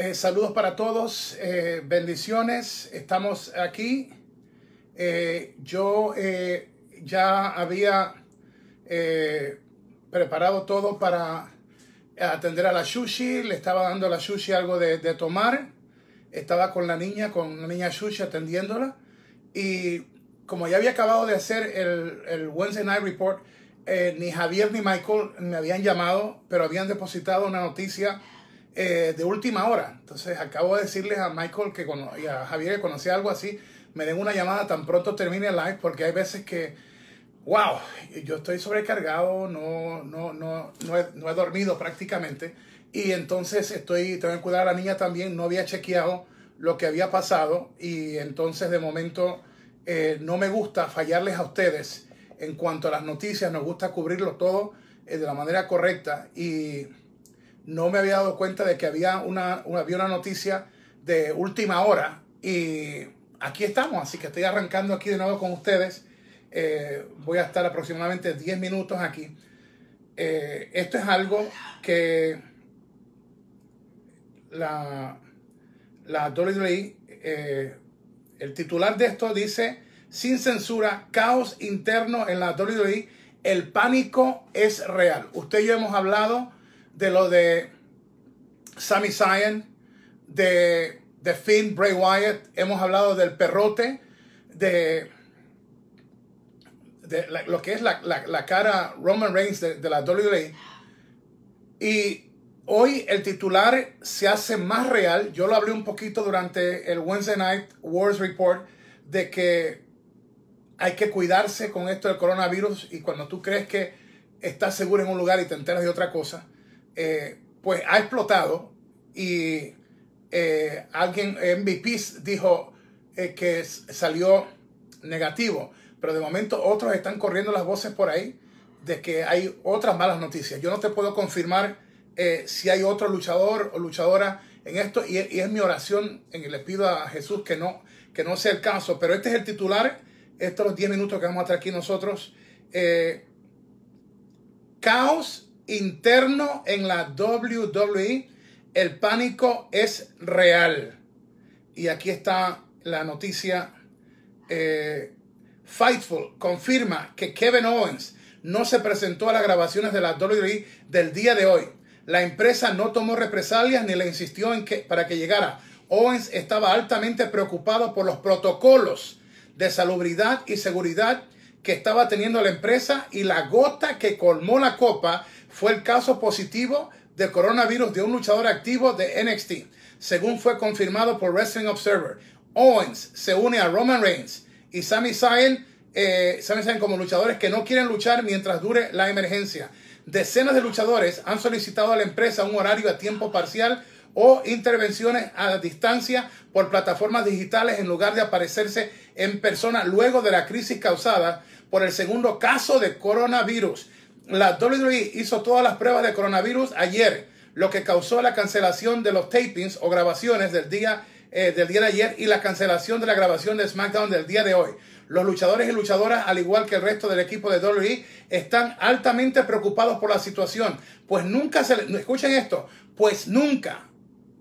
Eh, saludos para todos, eh, bendiciones. Estamos aquí. Eh, yo ya había preparado todo para atender a la sushi. Le estaba dando a la sushi algo de, tomar. Estaba con la niña, con la niña sushi atendiéndola. Y como ya había acabado de hacer el, el Wednesday Night Report, ni Javier ni Michael me habían llamado, pero habían depositado una noticia eh, de última hora. Entonces acabo de decirles a Michael que y a Javier que conocía algo así, me den una llamada tan pronto termine el live porque hay veces que, wow, yo estoy sobrecargado, no, no, no, no, he, no he dormido prácticamente y entonces estoy, tengo que cuidar a la niña también, no había chequeado lo que había pasado y entonces de momento eh, no me gusta fallarles a ustedes en cuanto a las noticias, nos gusta cubrirlo todo eh, de la manera correcta y no me había dado cuenta de que había una, había una noticia de última hora y aquí estamos, así que estoy arrancando aquí de nuevo con ustedes. Eh, voy a estar aproximadamente 10 minutos aquí. Eh, esto es algo que la, la WWE, eh, el titular de esto dice, sin censura, caos interno en la WWE, el pánico es real. Usted y yo hemos hablado de lo de Sami Zayn, de, de Finn, Bray Wyatt, hemos hablado del perrote, de, de lo que es la, la, cara Roman Reigns de, de la WWE. Y hoy el titular se hace más real. Yo lo hablé un poquito durante el Wednesday Night Wars Report de que hay que cuidarse con esto del coronavirus y cuando tú crees que estás seguro en un lugar y te enteras de otra cosa, eh, pues ha explotado y eh, alguien, MVP dijo eh, que salió negativo, pero de momento otros están corriendo las voces por ahí de que hay otras malas noticias. Yo no te puedo confirmar si hay otro luchador o luchadora en esto y, es mi oración que le pido a Jesús que no, que no sea el caso, pero este es el titular, estos los 10 minutos que vamos a estar aquí nosotros. caos interno en la WWE, el pánico es real. Y aquí está la noticia. Eh, Fightful confirma que Kevin Owens no se presentó a las grabaciones de la WWE del día de hoy. La empresa no tomó represalias ni le insistió en que para que llegara. Owens estaba altamente preocupado por los protocolos de salubridad y seguridad que estaba teniendo la empresa y la gota que colmó la copa fue el caso positivo de coronavirus de un luchador activo de NXT, según fue confirmado por Wrestling Observer. Owens se une a Roman Reigns y Sami Zayn, eh, Sami Zayn como luchadores que no quieren luchar mientras dure la emergencia. Decenas de luchadores han solicitado a la empresa un horario a tiempo parcial o intervenciones a distancia por plataformas digitales en lugar de aparecerse en persona luego de la crisis causada por el segundo caso de coronavirus. La WWE hizo todas las pruebas de coronavirus ayer, lo que causó la cancelación de los tapings o grabaciones del día, eh, del día de ayer y la cancelación de la grabación de SmackDown del día de hoy. Los luchadores y luchadoras, al igual que el resto del equipo de WWE, están altamente preocupados por la situación, pues nunca se les, escuchen esto, pues nunca,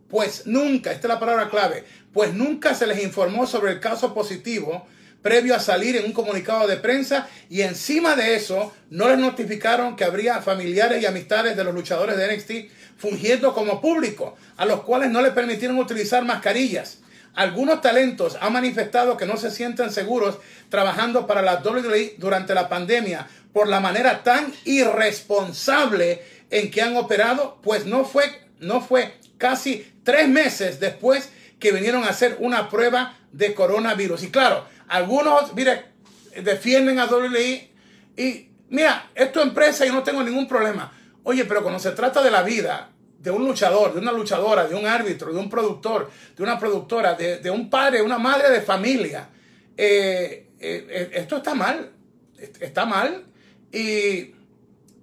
pues nunca, esta es la palabra clave, pues nunca se les informó sobre el caso positivo previo a salir en un comunicado de prensa y encima de eso no les notificaron que habría familiares y amistades de los luchadores de NXT fungiendo como público, a los cuales no les permitieron utilizar mascarillas. Algunos talentos han manifestado que no se sienten seguros trabajando para la WWE durante la pandemia por la manera tan irresponsable en que han operado, pues no fue, no fue casi tres meses después que vinieron a hacer una prueba de coronavirus. Y claro, algunos, mire, defienden a WWE y mira, esto es empresa y no tengo ningún problema. Oye, pero cuando se trata de la vida de un luchador, de una luchadora, de un árbitro, de un productor, de una productora, de, un padre, una madre de familia, eh, eh, eh, esto está mal. Está mal. Y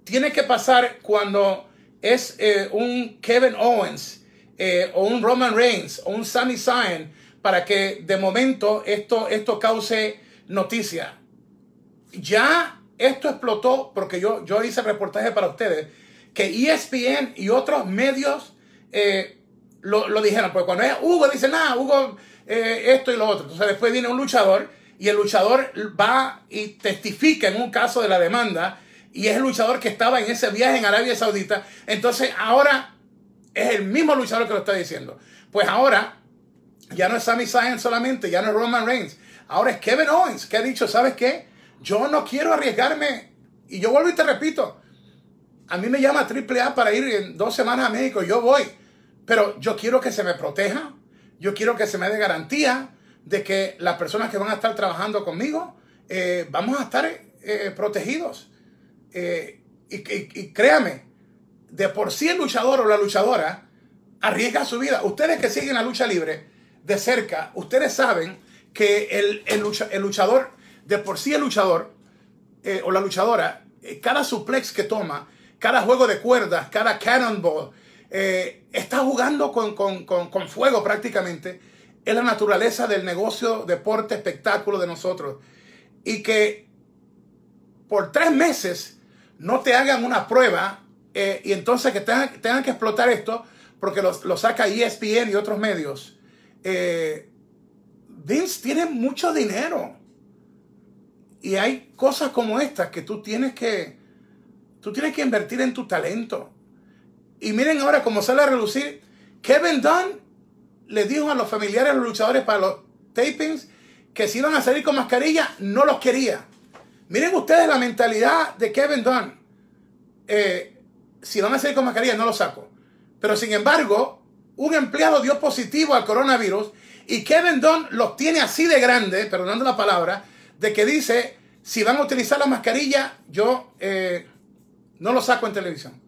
tiene que pasar cuando es un Kevin Owens o un Roman Reigns o un Sami Zayn para que de momento esto, esto cause noticia. Ya esto explotó porque yo, yo hice reportaje para ustedes que ESPN y otros medios eh, lo, lo dijeron. Pues cuando es Hugo, dice nada, Hugo, eh, esto y lo otro. Entonces después viene un luchador y el luchador va y testifica en un caso de la demanda y es el luchador que estaba en ese viaje en Arabia Saudita. Entonces ahora es el mismo luchador que lo está diciendo. Pues ahora ya no es Sami Zayn solamente, ya no es Roman Reigns. Ahora es Kevin Owens que ha dicho, ¿sabes qué? Yo no quiero arriesgarme. Y yo vuelvo y te repito, a mí me llama AAA para ir en dos semanas a México, yo voy. Pero yo quiero que se me proteja, yo quiero que se me dé garantía de que las personas que van a estar trabajando conmigo eh, vamos a estar eh, protegidos. Eh, y, y, créame, de por sí el luchador o la luchadora arriesga su vida. Ustedes que siguen la lucha libre de cerca, ustedes saben que el, el, luchador, de por sí el luchador o la luchadora, cada suplex que toma, cada juego de cuerdas, cada cannonball, eh, está jugando con, fuego prácticamente. Es la naturaleza del negocio, deporte, espectáculo de nosotros. Y que por tres meses no te hagan una prueba eh, y entonces que tengan, que explotar esto porque lo, saca ESPN y otros medios. Eh, Vince tiene mucho dinero. Y hay cosas como estas que tú tienes que, tú tienes que invertir en tu talento. Y miren ahora cómo sale a relucir. Kevin Dunn le dijo a los familiares, a los luchadores para los tapings, que si iban a salir con mascarilla, no los quería. Miren ustedes la mentalidad de Kevin Dunn. Eh, si van a salir con mascarilla, no los saco. Pero sin embargo, un empleado dio positivo al coronavirus y Kevin Dunn los tiene así de grande, perdonando la palabra, de que dice, si van a utilizar la mascarilla, yo eh, no los saco en televisión.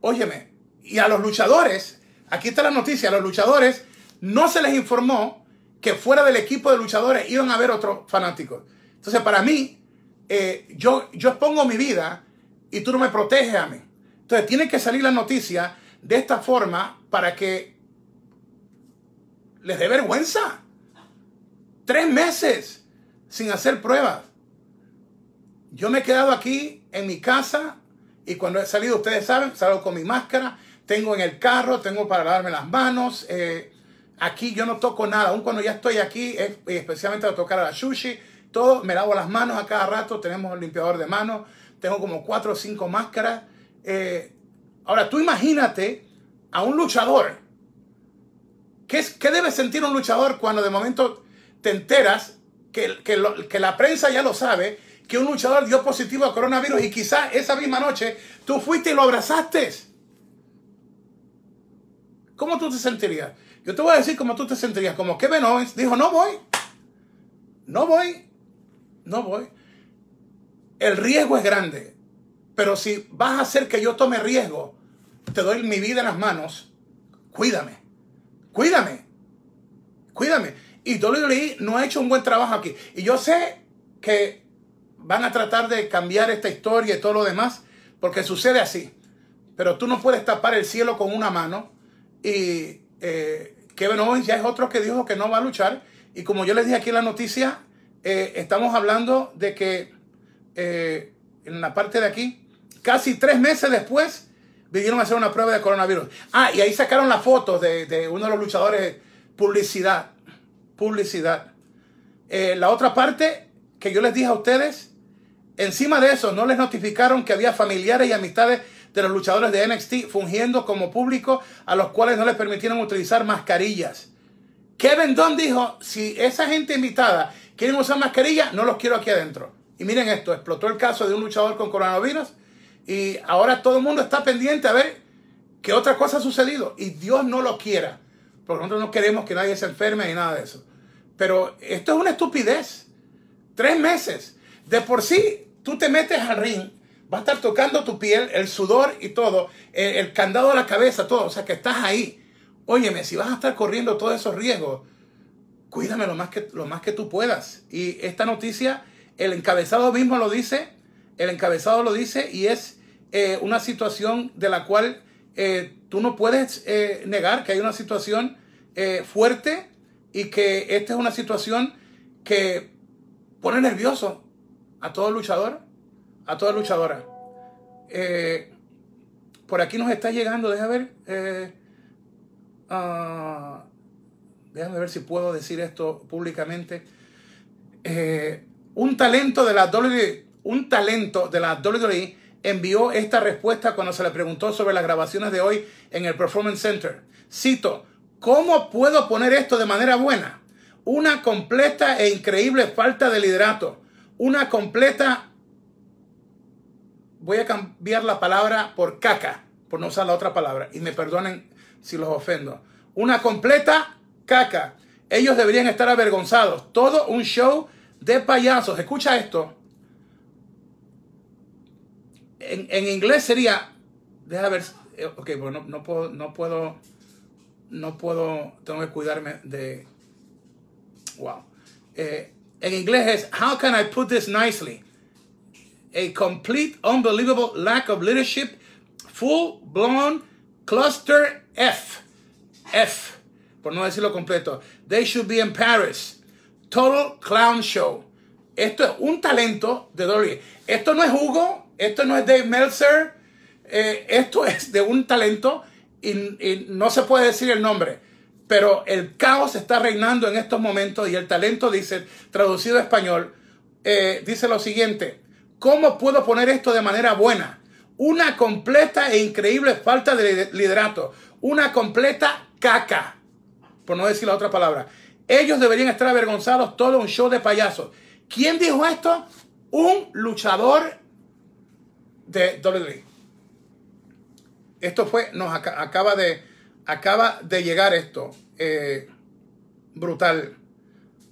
Óyeme, y a los luchadores, aquí está la noticia, a los luchadores no se les informó que fuera del equipo de luchadores iban a haber otros fanáticos. Entonces, para mí, eh, yo, yo expongo mi vida y tú no me proteges a mí. Entonces, tiene que salir la noticia de esta forma para que les dé vergüenza. Tres meses sin hacer pruebas. Yo me he quedado aquí en mi casa y cuando he salido, ustedes saben, salgo con mi máscara, tengo en el carro, tengo para lavarme las manos. Eh, aquí yo no toco nada, aun cuando ya estoy aquí, especialmente a tocar a la sushi, todo, me lavo las manos a cada rato, tenemos el limpiador de manos, tengo como cuatro o cinco máscaras. Eh, ahora, tú imagínate a un luchador. ¿Qué, ¿Qué debe sentir un luchador cuando de momento te enteras que, que, que la prensa ya lo sabe que un luchador dio positivo a coronavirus y quizás esa misma noche tú fuiste y lo abrazaste. ¿Cómo tú te sentirías? Yo te voy a decir cómo tú te sentirías. Como Kevin Owens dijo, no voy. No voy. No voy. El riesgo es grande. Pero si vas a hacer que yo tome riesgo, te doy mi vida en las manos, cuídame. Cuídame. Cuídame. Y WWE no ha hecho un buen trabajo aquí. Y yo sé que van a tratar de cambiar esta historia y todo lo demás, porque sucede así. Pero tú no puedes tapar el cielo con una mano. Y eh, Kevin Owens ya es otro que dijo que no va a luchar. Y como yo les dije aquí en la noticia, eh, estamos hablando de que eh, en la parte de aquí, casi tres meses después, vinieron a hacer una prueba de coronavirus. Ah, y ahí sacaron la foto de, de uno de los luchadores, publicidad. Publicidad. la otra parte que yo les dije a ustedes Encima de eso, no les notificaron que había familiares y amistades de los luchadores de NXT fungiendo como público a los cuales no les permitieron utilizar mascarillas. Kevin Dunn dijo, si esa gente invitada quieren usar mascarillas, no los quiero aquí adentro. Y miren esto, explotó el caso de un luchador con coronavirus y ahora todo el mundo está pendiente a ver qué otra cosa ha sucedido. Y Dios no lo quiera, porque nosotros no queremos que nadie se enferme ni nada de eso. Pero esto es una estupidez. Tres meses. De por sí, tú te metes al ring, va a estar tocando tu piel, el sudor y todo, el, candado de la cabeza, todo, o sea que estás ahí. Óyeme, si vas a estar corriendo todos esos riesgos, cuídame lo más que, lo más que tú puedas. Y esta noticia, el encabezado mismo lo dice, el encabezado lo dice y es eh, una situación de la cual eh, tú no puedes eh, negar que hay una situación fuerte y que esta es una situación que pone nervioso a todo luchador, a toda luchadora. Eh, por aquí nos está llegando, deja ver. Eh, ah, déjame ver si puedo decir esto públicamente. Eh, un talento de la WWE, un talento de la WWE envió esta respuesta cuando se le preguntó sobre las grabaciones de hoy en el Performance Center. Cito, ¿cómo puedo poner esto de manera buena? Una completa e increíble falta de liderato. Una completa... Voy a cambiar la palabra por caca, por no usar la otra palabra. Y me perdonen si los ofendo. Una completa caca. Ellos deberían estar avergonzados. Todo un show de payasos. Escucha esto en, inglés sería, déjame ver, eh, ok, bueno, no, puedo, no puedo, no puedo, tengo que cuidarme de, wow. Eh, en inglés es, how can I put this nicely? A complete, unbelievable lack of leadership, full blown cluster F. F, por no decirlo completo. They should be in Paris. Total clown show. Esto es un talento de Dolly. Esto no es Hugo, esto no es Dave Meltzer, eh, esto es de un talento y, no se puede decir el nombre, pero el caos está reinando en estos momentos y el talento dice, traducido a español, eh, dice lo siguiente, ¿cómo puedo poner esto de manera buena? Una completa e increíble falta de liderato, una completa caca, por no decir la otra palabra. Ellos deberían estar avergonzados, todo un show de payasos. ¿Quién dijo esto? Un luchador de WWE. Esto fue, nos acaba de, acaba de llegar esto. Eh, brutal,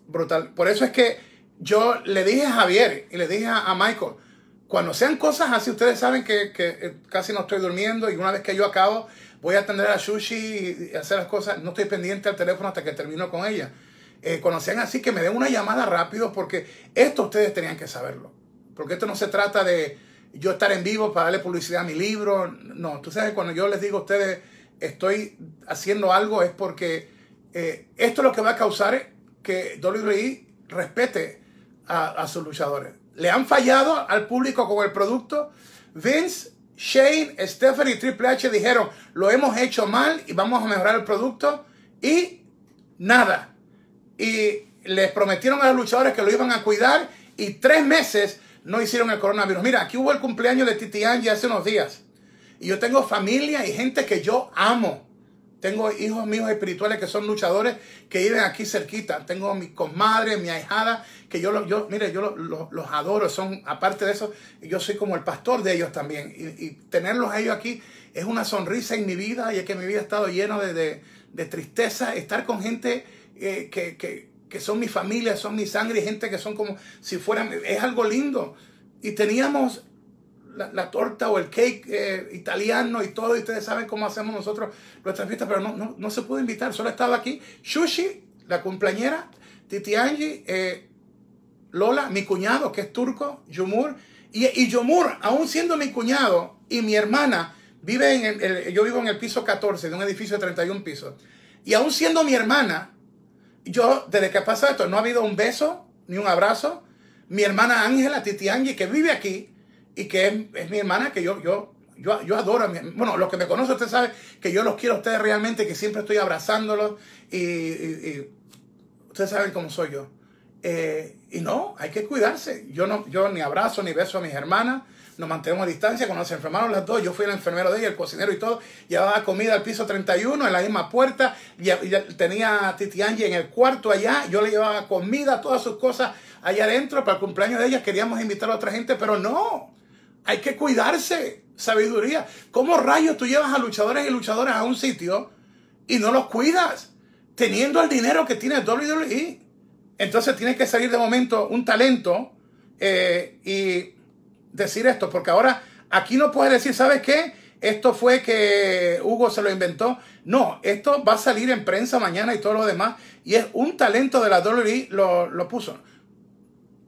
brutal. Por eso es que yo le dije a Javier y le dije a, Michael, cuando sean cosas así, ustedes saben que, eh, casi no estoy durmiendo y una vez que yo acabo, voy a atender a Sushi y hacer las cosas. No estoy pendiente al teléfono hasta que termino con ella. Eh, cuando sean así, que me den una llamada rápido porque esto ustedes tenían que saberlo. Porque esto no se trata de, yo estar en vivo para darle publicidad a mi libro. No, tú sabes, cuando yo les digo a ustedes, estoy haciendo algo, es porque eh, esto es lo que va a causar que WWE respete a, sus luchadores. Le han fallado al público con el producto. Vince, Shane, Stephanie y Triple H dijeron, lo hemos hecho mal y vamos a mejorar el producto. Y nada. Y les prometieron a los luchadores que lo iban a cuidar y tres meses no hicieron el coronavirus. Mira, aquí hubo el cumpleaños de Titi Angie hace unos días. Y yo tengo familia y gente que yo amo. Tengo hijos míos espirituales que son luchadores que viven aquí cerquita. Tengo mi comadre, mi ahijada, que yo, yo mire, yo los, adoro. Son, aparte de eso, yo soy como el pastor de ellos también. Y, tenerlos a ellos aquí es una sonrisa en mi vida. Y es que mi vida ha estado llena de, tristeza. Estar con gente eh, que, que, que son mi familia, son mi sangre, gente que son como si fueran, es algo lindo. Y teníamos la, torta o el cake eh, italiano y todo, y ustedes saben cómo hacemos nosotros nuestras fiestas, pero no, no, se pudo invitar, solo estaba aquí Shushi, la cumpleañera, Titi Angie, eh, Lola, mi cuñado que es turco, Yumur, y, y Yumur, aún siendo mi cuñado y mi hermana, vive en el, yo vivo en el piso 14 de un edificio de 31 pisos, y aún siendo mi hermana, yo, desde que pasó esto, no ha habido un beso ni un abrazo. Mi hermana Ángela, Titi Angie, que vive aquí y que es, mi hermana, que yo, yo, yo, yo adoro. A mi, bueno, los que me conocen, usted sabe que yo los quiero a ustedes realmente, que siempre estoy abrazándolos y, ustedes saben cómo soy yo. Eh, y no, hay que cuidarse. Yo, no, yo ni abrazo ni beso a mis hermanas nos mantenemos a distancia. Cuando se enfermaron las dos, yo fui el enfermero de ella, el cocinero y todo. Llevaba comida al piso 31 en la misma puerta. Y, tenía a Titi Angie en el cuarto allá. Yo le llevaba comida, todas sus cosas allá adentro para el cumpleaños de ella. Queríamos invitar a otra gente, pero no. Hay que cuidarse. Sabiduría. ¿Cómo rayos tú llevas a luchadores y luchadoras a un sitio y no los cuidas? Teniendo el dinero que tiene WWE. Entonces tienes que salir de momento un talento eh, y decir esto, porque ahora aquí no puedes decir, ¿sabes qué? Esto fue que Hugo se lo inventó. No, esto va a salir en prensa mañana y todo lo demás. Y es un talento de la WWE lo, lo puso.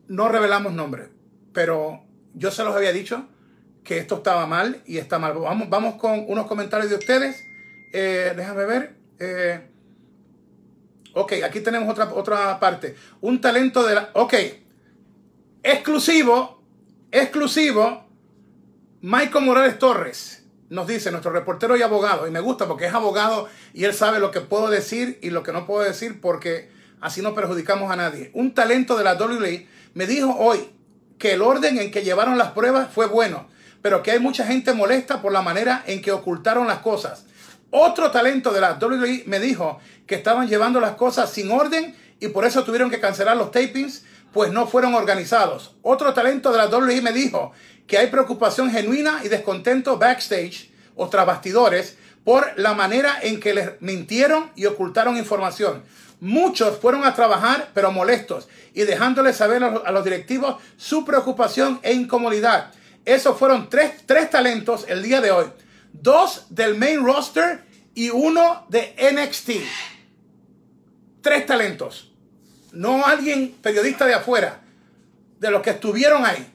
No revelamos nombre, pero yo se los había dicho que esto estaba mal y está mal. Vamos, vamos con unos comentarios de ustedes. Eh, déjame ver. Eh, ok, aquí tenemos otra, otra parte. Un talento de la... Ok. Exclusivo exclusivo, Michael Morales Torres. nos dice nuestro reportero y abogado, y me gusta porque es abogado y él sabe lo que puedo decir y lo que no puedo decir porque así no perjudicamos a nadie. Un talento de la WWE me dijo hoy que el orden en que llevaron las pruebas fue bueno, pero que hay mucha gente molesta por la manera en que ocultaron las cosas. Otro talento de la WWE me dijo que estaban llevando las cosas sin orden y por eso tuvieron que cancelar los tapings, pues no fueron organizados. Otro talento de la WWE me dijo que hay preocupación genuina y descontento backstage o tras bastidores por la manera en que les mintieron y ocultaron información. Muchos fueron a trabajar, pero molestos, y dejándoles saber a los directivos su preocupación e incomodidad. Esos fueron tres, tres talentos el día de hoy. Dos del main roster y uno de NXT. Tres talentos. No alguien periodista de afuera, de los que estuvieron ahí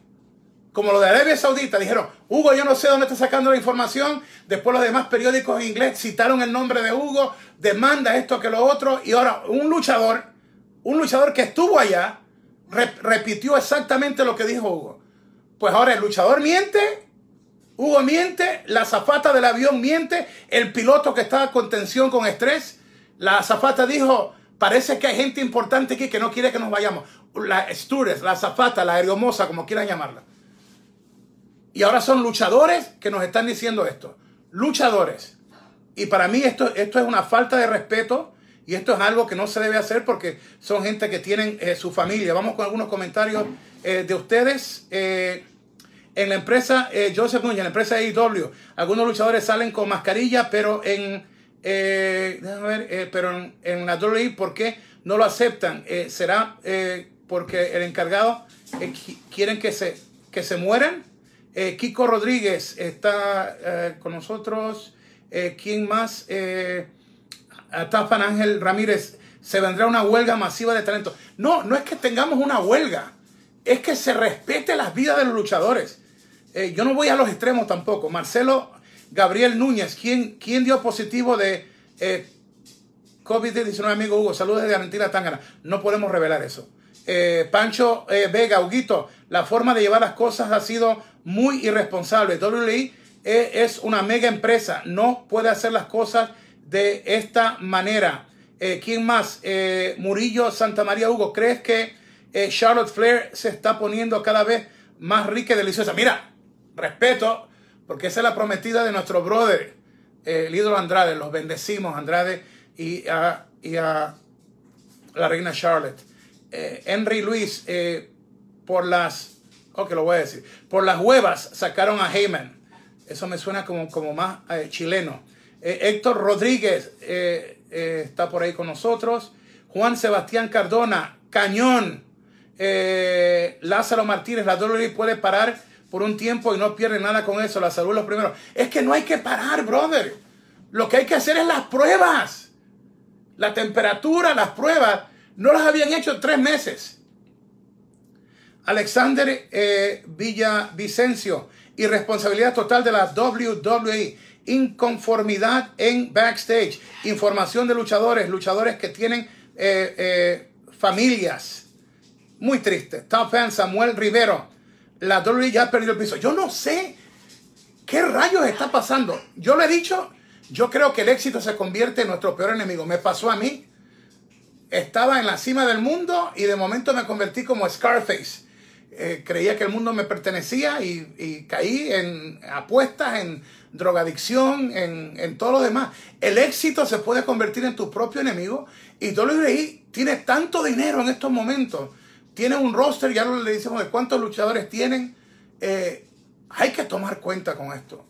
como lo de Arabia Saudita, dijeron, Hugo, yo no sé dónde está sacando la información. Después los demás periódicos en inglés citaron el nombre de Hugo, demanda esto que lo otro. Y ahora un luchador, un luchador que estuvo allá, repitió exactamente lo que dijo Hugo. Pues ahora el luchador miente, Hugo miente, la zafata del avión miente, el piloto que estaba con tensión, con estrés, la zafata dijo, parece que hay gente importante aquí que no quiere que nos vayamos. La stewardess, la zafata, la aeromoza, como quieran llamarla. Y ahora son luchadores que nos están diciendo esto. Luchadores. Y para mí esto, esto es una falta de respeto y esto es algo que no se debe hacer porque son gente que tienen eh, su familia. Vamos con algunos comentarios eh, de ustedes. Eh, en la empresa Joseph Núñez, en la empresa AEW, algunos luchadores salen con mascarilla, pero en, ver, pero en, la WWE, ¿por qué no lo aceptan? ¿Será porque el encargado quieren que se, que se mueran? Eh, Kiko Rodríguez está eh, con nosotros. Eh, ¿Quién más? Tafan Ángel Ramírez. Se vendrá una huelga masiva de talento. No, no es que tengamos una huelga. Es que se respete las vidas de los luchadores. yo no voy a los extremos tampoco. Marcelo Gabriel Núñez, ¿quién, quién dio positivo de COVID-19, amigo Hugo? Saludos desde Argentina, Tangana. No podemos revelar eso. Pancho Vega, Huguito, la forma de llevar las cosas ha sido muy irresponsable. WWE es una mega empresa, no puede hacer las cosas de esta manera. Eh, ¿Quién más? Eh, Murillo Santa María Hugo, ¿crees que eh, Charlotte Flair se está poniendo cada vez más rica y deliciosa? Mira, respeto, porque esa es la prometida de nuestro brother, el ídolo Andrade. Los bendecimos, Andrade, y a, y a la reina Charlotte. Henry Luis, por las Ok, lo voy a decir. Por las huevas sacaron a Heyman. Eso me suena como, como más eh, chileno. Eh, Héctor Rodríguez eh, está por ahí con nosotros. Juan Sebastián Cardona, cañón. Lázaro Martínez, la WWE puede parar por un tiempo y no pierde nada con eso. La salud lo primero. Es que no hay que parar, brother. Lo que hay que hacer es las pruebas. La temperatura, las pruebas, no las habían hecho tres meses. Alexander eh, Villavicencio, irresponsabilidad total de la WWE, inconformidad en backstage, información de luchadores, luchadores que tienen eh, eh, familias. Muy triste. Top fan Samuel Rivero, la WWE ya ha perdido el piso. Yo no sé qué rayos está pasando. Yo le he dicho, yo creo que el éxito se convierte en nuestro peor enemigo. Me pasó a mí. Estaba en la cima del mundo y de momento me convertí como Scarface eh, creía que el mundo me pertenecía y, caí en apuestas, en drogadicción, en, todo lo demás. El éxito se puede convertir en tu propio enemigo y WWE tiene tanto dinero en estos momentos. Tiene un roster, ya lo le decimos de cuántos luchadores tienen. Eh, hay que tomar cuenta con esto.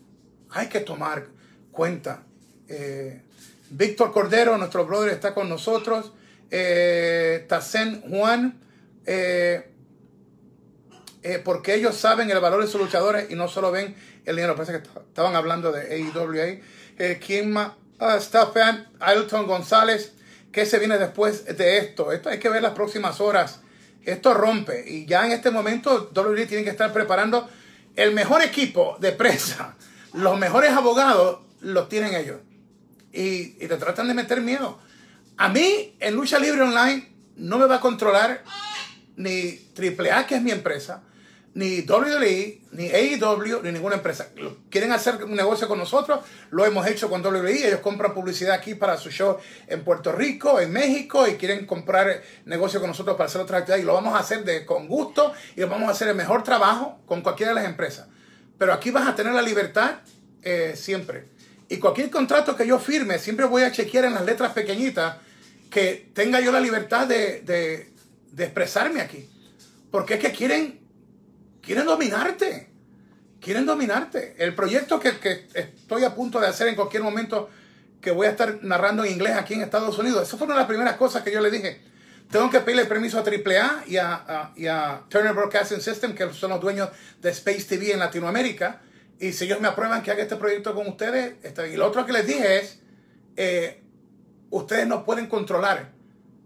Hay que tomar cuenta. Eh, Víctor Cordero, nuestro brother, está con nosotros. Eh, Juan. Eh, porque ellos saben el valor de sus luchadores y no solo ven el dinero. Parece que estaban hablando de AEWA. Eh, ¿Quién más? Ah, fan Ailton González. ¿Qué se viene después de esto? Esto hay que ver las próximas horas. Esto rompe. Y ya en este momento WWE tiene que estar preparando el mejor equipo de prensa. Los mejores abogados los tienen ellos. Y, y te tratan de meter miedo. A mí, en Lucha Libre Online, no me va a controlar ni AAA, que es mi empresa, ni WWE, ni AEW, ni ninguna empresa. Quieren hacer un negocio con nosotros, lo hemos hecho con WWE. Ellos compran publicidad aquí para su show en Puerto Rico, en México, y quieren comprar negocio con nosotros para hacer otra actividad. Y lo vamos a hacer con gusto y vamos a hacer el mejor trabajo con cualquiera de las empresas. Pero aquí vas a tener la libertad eh, siempre. Y cualquier contrato que yo firme, siempre voy a chequear en las letras pequeñitas que tenga yo la libertad de, de, de expresarme aquí. Porque es que quieren quieren dominarte. Quieren dominarte. El proyecto que, estoy a punto de hacer en cualquier momento, que voy a estar narrando en inglés aquí en Estados Unidos, esa fue una de las primeras cosas que yo le dije. Tengo que pedirle permiso a AAA y a, y a Turner Broadcasting System, que son los dueños de Space TV en Latinoamérica. Y si ellos me aprueban que haga este proyecto con ustedes, está bien. Y lo otro que les dije es, eh, ustedes no pueden controlar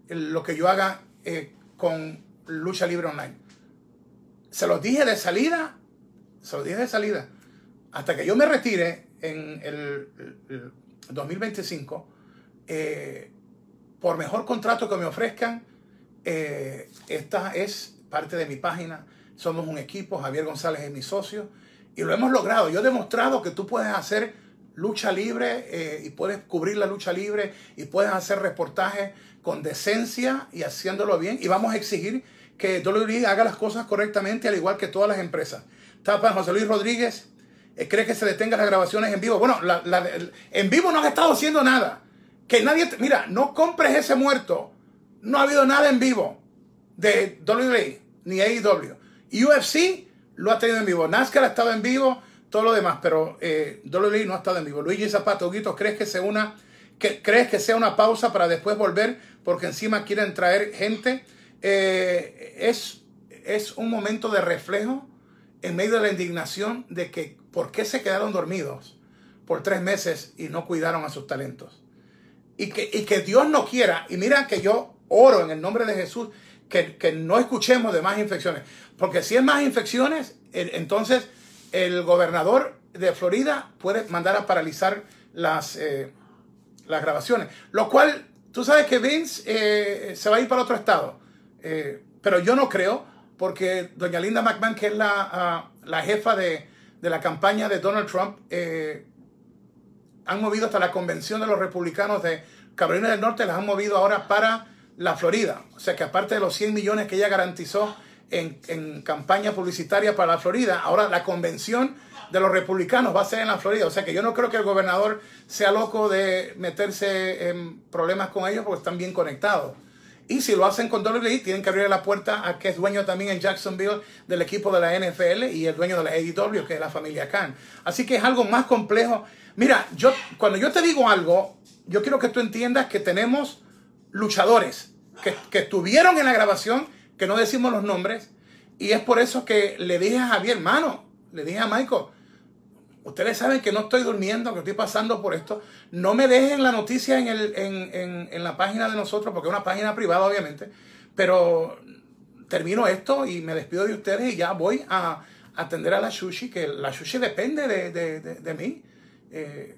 lo que yo haga eh, con Lucha Libre Online se los dije de salida, se los dije de salida, hasta que yo me retire en el, 2025, eh, por mejor contrato que me ofrezcan, eh, esta es parte de mi página. Somos un equipo, Javier González es mi socio, y lo hemos logrado. Yo he demostrado que tú puedes hacer lucha libre eh, y puedes cubrir la lucha libre y puedes hacer reportajes con decencia y haciéndolo bien. Y vamos a exigir que WWE haga las cosas correctamente, al igual que todas las empresas. Tapa José Luis Rodríguez, eh, cree que se detengan las grabaciones en vivo. Bueno, en vivo no has estado haciendo nada. Que nadie, mira, no compres ese muerto. No ha habido nada en vivo de WWE ni AEW. UFC lo ha tenido en vivo. NASCAR ha estado en vivo, todo lo demás, pero eh, WWE no ha estado en vivo. Luigi Zapato, Guito, ¿crees que sea una que, crees que sea una pausa para después volver porque encima quieren traer gente? Eh, es, es un momento de reflejo en medio de la indignación de que por qué se quedaron dormidos por tres meses y no cuidaron a sus talentos. Y que, y que Dios no quiera, y mira que yo oro en el nombre de Jesús, que, que no escuchemos de más infecciones. Porque si es más infecciones, entonces el gobernador de Florida puede mandar a paralizar las, eh, las grabaciones. Lo cual, tú sabes que Vince eh, se va a ir para otro estado. Eh, pero yo no creo, porque doña Linda McMahon, que es la, ah, la jefa de, de, la campaña de Donald Trump, eh, han movido hasta la convención de los republicanos de Carolina del Norte, las han movido ahora para la Florida. O sea que aparte de los 100 millones que ella garantizó en, en campaña publicitaria para la Florida, ahora la convención de los republicanos va a ser en la Florida. O sea que yo no creo que el gobernador sea loco de meterse en problemas con ellos porque están bien conectados. Y si lo hacen con WWE, tienen que abrir la puerta a que es dueño también en Jacksonville del equipo de la NFL y el dueño de la AEW, que es la familia Khan. Así que es algo más complejo. Mira, yo cuando yo te digo algo, yo quiero que tú entiendas que tenemos luchadores que, que estuvieron en la grabación, que no decimos los nombres, y es por eso que le dije a Javier, hermano, le dije a Michael, ustedes saben que no estoy durmiendo, que estoy pasando por esto. No me dejen la noticia en, el, en, en, la página de nosotros, porque es una página privada, obviamente. Pero termino esto y me despido de ustedes y ya voy a atender a la sushi, que la sushi depende de, de, de, mí. Eh,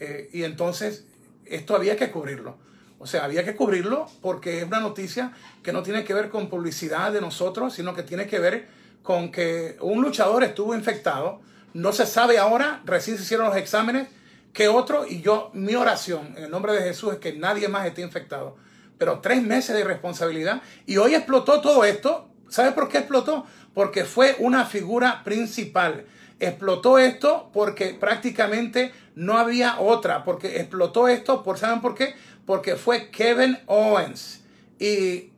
eh, y entonces, esto había que cubrirlo. O sea, había que cubrirlo porque es una noticia que no tiene que ver con publicidad de nosotros, sino que tiene que ver con que un luchador estuvo infectado no se sabe ahora, recién se hicieron los exámenes, que otro, y yo, mi oración en el nombre de Jesús es que nadie más esté infectado. Pero tres meses de irresponsabilidad. Y hoy explotó todo esto. ¿Sabe por qué explotó? Porque fue una figura principal. Explotó esto porque prácticamente no había otra. Porque explotó esto, por, ¿saben por qué? Porque fue Kevin Owens. Y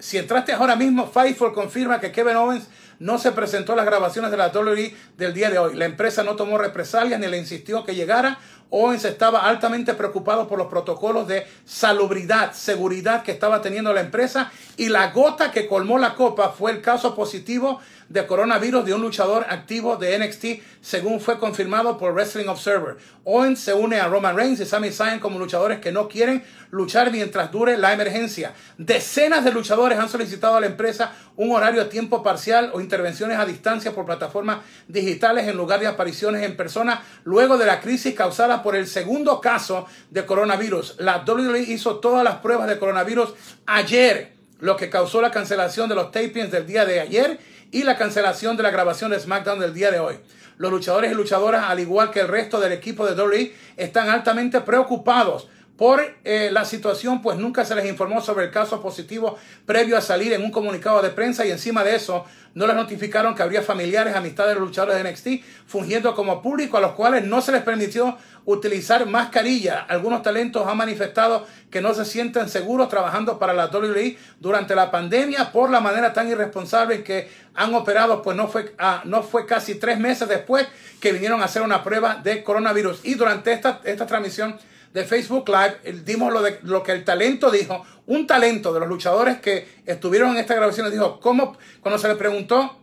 si entraste ahora mismo, Fightful confirma que Kevin Owens no se presentó a las grabaciones de la WWE del día de hoy. La empresa no tomó represalias ni le insistió que llegara. Owens estaba altamente preocupado por los protocolos de salubridad, seguridad que estaba teniendo la empresa y la gota que colmó la copa fue el caso positivo de coronavirus de un luchador activo de NXT, según fue confirmado por Wrestling Observer. Owens se une a Roman Reigns y Sami Zayn como luchadores que no quieren luchar mientras dure la emergencia. Decenas de luchadores han solicitado a la empresa un horario a tiempo parcial o intervenciones a distancia por plataformas digitales en lugar de apariciones en persona luego de la crisis causada por el segundo caso de coronavirus. La WWE hizo todas las pruebas de coronavirus ayer lo que causó la cancelación de los tapings del día de ayer y la cancelación de la grabación de SmackDown del día de hoy. Los luchadores y luchadoras, al igual que el resto del equipo de WWE, están altamente preocupados por eh, la situación, pues nunca se les informó sobre el caso positivo previo a salir en un comunicado de prensa y encima de eso no les notificaron que habría familiares, amistades de los luchadores de NXT fungiendo como público a los cuales no se les permitió utilizar mascarilla. Algunos talentos han manifestado que no se sienten seguros trabajando para la WWE durante la pandemia por la manera tan irresponsable en que han operado, pues no fue, ah, no fue casi tres meses después que vinieron a hacer una prueba de coronavirus. Y durante esta, esta transmisión de Facebook Live dimos lo, de, lo que el talento dijo. Un talento de los luchadores que estuvieron en esta grabación dijo, ¿cómo? Cuando se le preguntó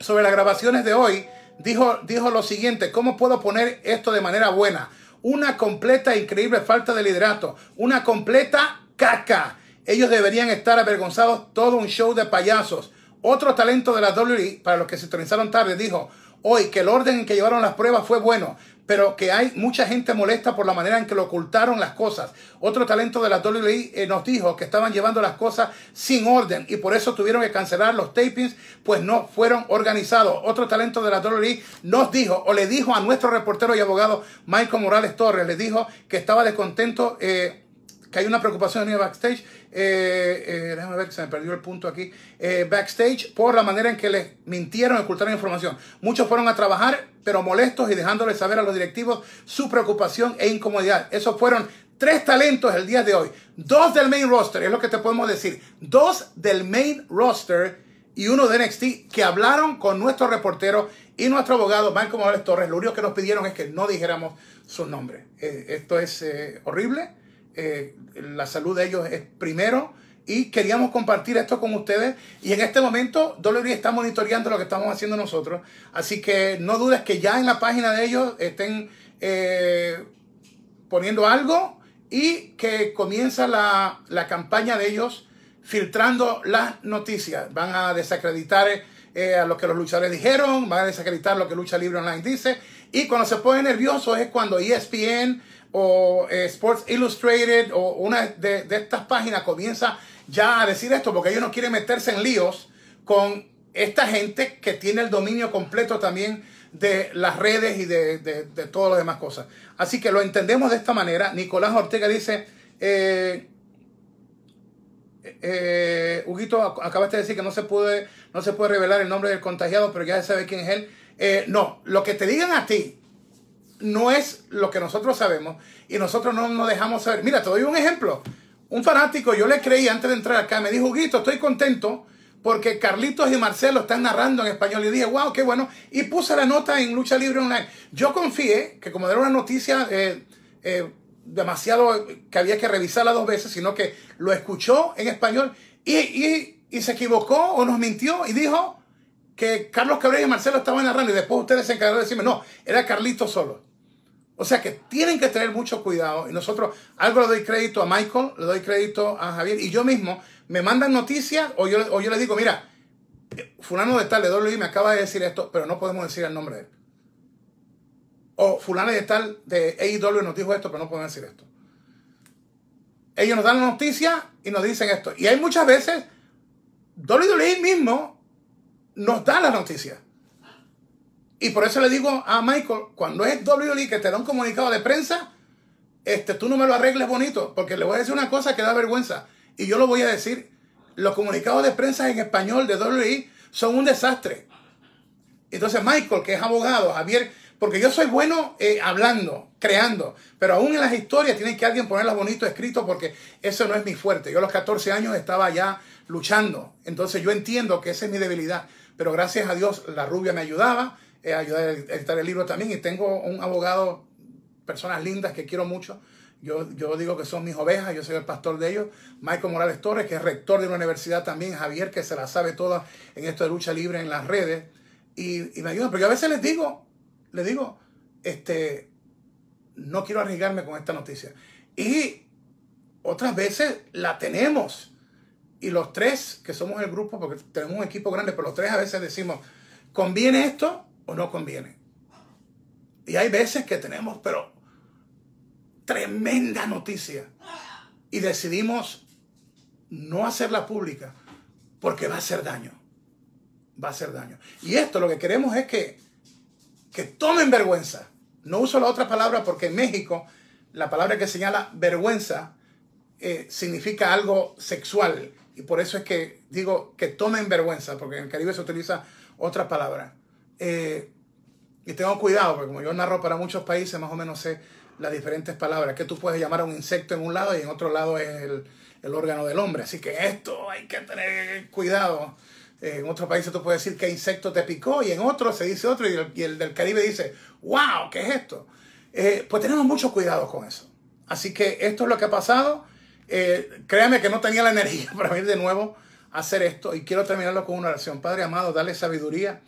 sobre las grabaciones de hoy, dijo, dijo lo siguiente, ¿cómo puedo poner esto de manera buena? Una completa e increíble falta de liderato, una completa caca. Ellos deberían estar avergonzados, todo un show de payasos. Otro talento de la WWE, para los que se sintonizaron tarde, dijo hoy que el orden en que llevaron las pruebas fue bueno, pero que hay mucha gente molesta por la manera en que lo ocultaron las cosas. Otro talento de la WWE eh, nos dijo que estaban llevando las cosas sin orden y por eso tuvieron que cancelar los tapings, pues no fueron organizados. Otro talento de la WWE nos dijo o le dijo a nuestro reportero y abogado Michael Morales Torres, le dijo que estaba descontento. Eh, que hay una preocupación en backstage. Eh, eh, déjame ver que se me perdió el punto aquí. Eh, backstage por la manera en que les mintieron, ocultaron información. Muchos fueron a trabajar, pero molestos y dejándoles saber a los directivos su preocupación e incomodidad. Esos fueron tres talentos el día de hoy. Dos del main roster, es lo que te podemos decir. Dos del main roster y uno de NXT que hablaron con nuestro reportero y nuestro abogado, Marco Morales Torres. Lo único que nos pidieron es que no dijéramos su nombre. esto es horrible eh, la salud de ellos es primero y queríamos compartir esto con ustedes. Y en este momento WWE está monitoreando lo que estamos haciendo nosotros. Así que no dudes que ya en la página de ellos estén eh, poniendo algo y que comienza la, la, campaña de ellos filtrando las noticias. Van a desacreditar eh, a lo que los luchadores dijeron van a desacreditar lo que Lucha Libre Online dice. Y cuando se pone nervioso es cuando ESPN o eh, Sports Illustrated o una de, estas páginas comienza ya a decir esto porque ellos no quieren meterse en líos con esta gente que tiene el dominio completo también de las redes y de, todas las demás cosas. Así que lo entendemos de esta manera. Nicolás Ortega dice, eh, eh, Huguito, acabaste de decir que no se, puede, no se puede revelar el nombre del contagiado, pero ya se sabe quién es él. Eh, no, lo que te digan a ti no es lo que nosotros sabemos y nosotros no nos dejamos saber. Mira, te doy un ejemplo. Un fanático, yo le creí antes de entrar acá, me dijo, Guito, estoy contento porque Carlitos y Marcelo están narrando en español. Y dije, wow, qué bueno. Y puse la nota en Lucha Libre Online. Yo confié que como era una noticia eh, eh, demasiado que había que revisarla dos veces, sino que lo escuchó en español y, y, y se equivocó o nos mintió y dijo que Carlos Cabrera y Marcelo estaban narrando y después ustedes se encargaron de decirme, no, era Carlitos solo. O sea que tienen que tener mucho cuidado. Y nosotros, algo le doy crédito a Michael, le doy crédito a Javier. Y yo mismo, me mandan noticias o yo, o yo les digo, mira, fulano de tal de WWE me acaba de decir esto, pero no podemos decir el nombre de él. O fulano de tal de AEW nos dijo esto, pero no podemos decir esto. Ellos nos dan la noticia y nos dicen esto. Y hay muchas veces, WWE mismo nos da la noticia. Y por eso le digo a Michael, cuando es WWE que te da un comunicado de prensa, este, tú no me lo arregles bonito, porque le voy a decir una cosa que da vergüenza. Y yo lo voy a decir. Los comunicados de prensa en español de WWE son un desastre. Entonces Michael, que es abogado, Javier, porque yo soy bueno eh, hablando, creando, pero aún en las historias tiene que alguien ponerlas bonito escrito porque eso no es mi fuerte. Yo a los 14 años estaba ya luchando, entonces yo entiendo que esa es mi debilidad, pero gracias a Dios la rubia me ayudaba, eh, ayudar a editar el libro también. Y tengo un abogado, personas lindas que quiero mucho. Yo, yo digo que son mis ovejas, yo soy el pastor de ellos. Michael Morales Torres, que es rector de una universidad también. Javier, que se la sabe toda en esto de lucha libre en las redes. Y, y me ayudan. Pero yo a veces les digo, les digo, este, no quiero arriesgarme con esta noticia. Y otras veces la tenemos. Y los tres, que somos el grupo, porque tenemos un equipo grande, pero los tres a veces decimos, ¿conviene esto? O no conviene. Y hay veces que tenemos, pero tremenda noticia. Y decidimos no hacerla pública porque va a hacer daño. Va a hacer daño. Y esto lo que queremos es que, que tomen vergüenza. No uso la otra palabra porque en México la palabra que señala vergüenza eh, significa algo sexual. Y por eso es que digo que tomen vergüenza, porque en el Caribe se utiliza otra palabra. Eh, y tengo cuidado, porque como yo narro para muchos países, más o menos sé las diferentes palabras, que tú puedes llamar a un insecto en un lado y en otro lado es el, el órgano del hombre. Así que esto hay que tener cuidado. En otros países tú puedes decir que insecto te picó y en otros se dice otro y el, del Caribe dice, wow, ¿qué es esto? Eh, pues tenemos mucho cuidado con eso. Así que esto es lo que ha pasado. Eh, créame que no tenía la energía para venir de nuevo a hacer esto y quiero terminarlo con una oración. Padre amado, dale sabiduría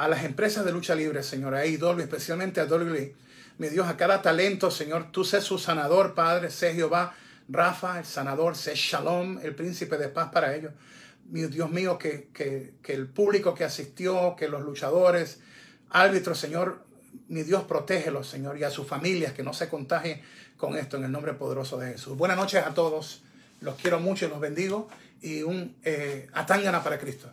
a las empresas de lucha libre, Señor, a IW, especialmente a WWE. Mi Dios, a cada talento, Señor, tú sé su sanador, Padre, sé Jehová, Rafa, el sanador, sé Shalom, el príncipe de paz para ellos. Mi Dios mío, que, que, que el público que asistió, que los luchadores, árbitros, Señor, mi Dios, protégelos, Señor, y a sus familias, que no se contagien con esto en el nombre poderoso de Jesús. Buenas noches a todos. Los quiero mucho y los bendigo. Y un eh, atangana para Cristo.